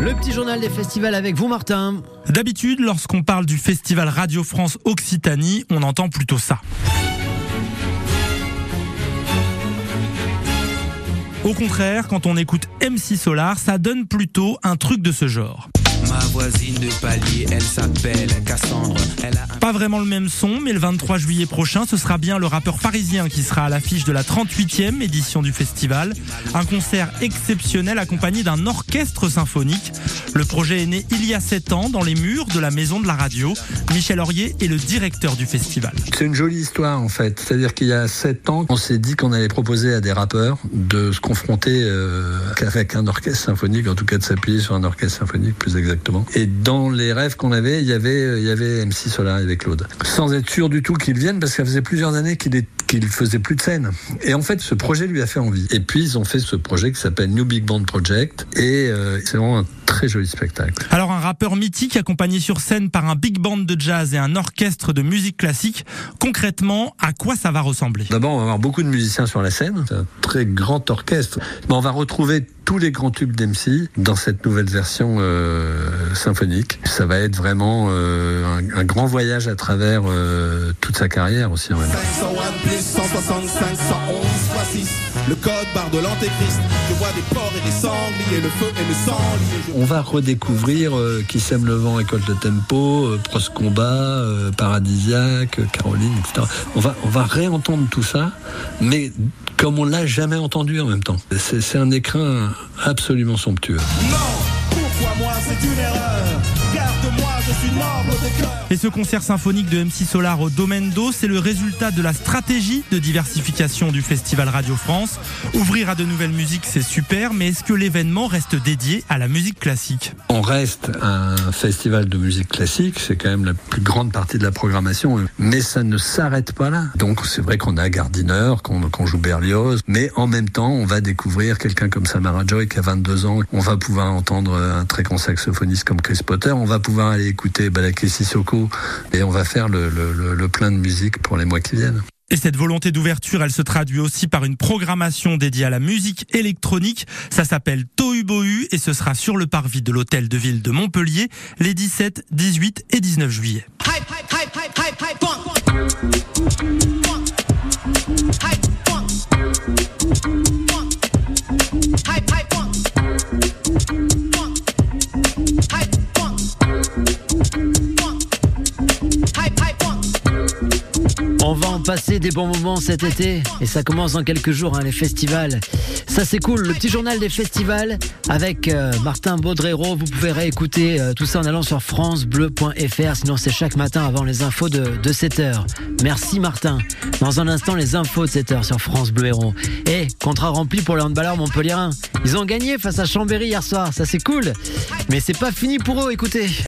Le petit journal des festivals avec vous, Martin. D'habitude, lorsqu'on parle du festival Radio France Occitanie, on entend plutôt ça. Au contraire, quand on écoute MC Solar, ça donne plutôt un truc de ce genre. Ma voisine de palier, elle s'appelle Cassandre. Pas vraiment le même son, mais le 23 juillet prochain, ce sera bien le rappeur parisien qui sera à l'affiche de la 38e édition du festival. Un concert exceptionnel accompagné d'un orchestre symphonique. Le projet est né il y a 7 ans dans les murs de la maison de la radio. Michel Aurier est le directeur du festival. C'est une jolie histoire en fait. C'est-à-dire qu'il y a 7 ans, on s'est dit qu'on allait proposer à des rappeurs de se confronter euh, avec un orchestre symphonique, en tout cas de s'appuyer sur un orchestre symphonique plus exactement. Et dans les rêves qu'on avait, il y avait, il y avait MC Solar avec Claude. Sans être sûr du tout qu'il vienne, parce que ça faisait plusieurs années qu'il est qu'il faisait plus de scène. Et en fait, ce projet lui a fait envie. Et puis, ils ont fait ce projet qui s'appelle New Big Band Project. Et euh, c'est vraiment un très joli spectacle. Alors un rappeur mythique accompagné sur scène par un big band de jazz et un orchestre de musique classique, concrètement, à quoi ça va ressembler? D'abord, on va avoir beaucoup de musiciens sur la scène. C'est un très grand orchestre. Mais on va retrouver tous les grands tubes d'MC dans cette nouvelle version euh, symphonique. Ça va être vraiment euh, un, un, grand voyage à travers euh, toute sa carrière aussi. En même. 501 plus 165, 111 fois 6. Le code barre de l'antéchrist. Je vois des porcs et des sangliers, le feu et le sang liés. On va redécouvrir euh, Qui sème le vent récolte le tempo, euh, Pros Combat, euh, Paradisiaque, Caroline, etc. On va, on va réentendre tout ça, mais comme on l'a jamais entendu en même temps. C'est un écrin absolument somptueux. Non, pourquoi moi c'est une erreur? Et ce concert symphonique de MC Solar au Domaine d'eau, c'est le résultat de la stratégie de diversification du Festival Radio France. Ouvrir à de nouvelles musiques, c'est super, mais est-ce que l'événement reste dédié à la musique classique? On reste un festival de musique classique, c'est quand même la plus grande partie de la programmation, mais ça ne s'arrête pas là. Donc c'est vrai qu'on a Gardiner, qu'on qu joue Berlioz, mais en même temps, on va découvrir quelqu'un comme Samara Joy qui a 22 ans. On va pouvoir entendre un très grand saxophoniste comme Chris Potter. On va pouvoir aller écouter Balaké Sissoko et on va faire le, le, le plein de musique pour les mois qui viennent. Et cette volonté d'ouverture, elle se traduit aussi par une programmation dédiée à la musique électronique. Ça s'appelle Tohu Bohu et ce sera sur le parvis de l'hôtel de ville de Montpellier les 17, 18 et 19 juillet. Hype, hype, hype, va en passer des bons moments cet été et ça commence dans quelques jours, hein, les festivals. Ça c'est cool, le petit journal des festivals avec euh, Martin Baudrero. Vous pouvez réécouter euh, tout ça en allant sur francebleu.fr, sinon c'est chaque matin avant les infos de, de 7h. Merci Martin. Dans un instant, les infos de 7h sur France Bleu Héros. Et contrat rempli pour les handballeurs montpelliérains. Ils ont gagné face à Chambéry hier soir, ça c'est cool. Mais c'est pas fini pour eux, écoutez.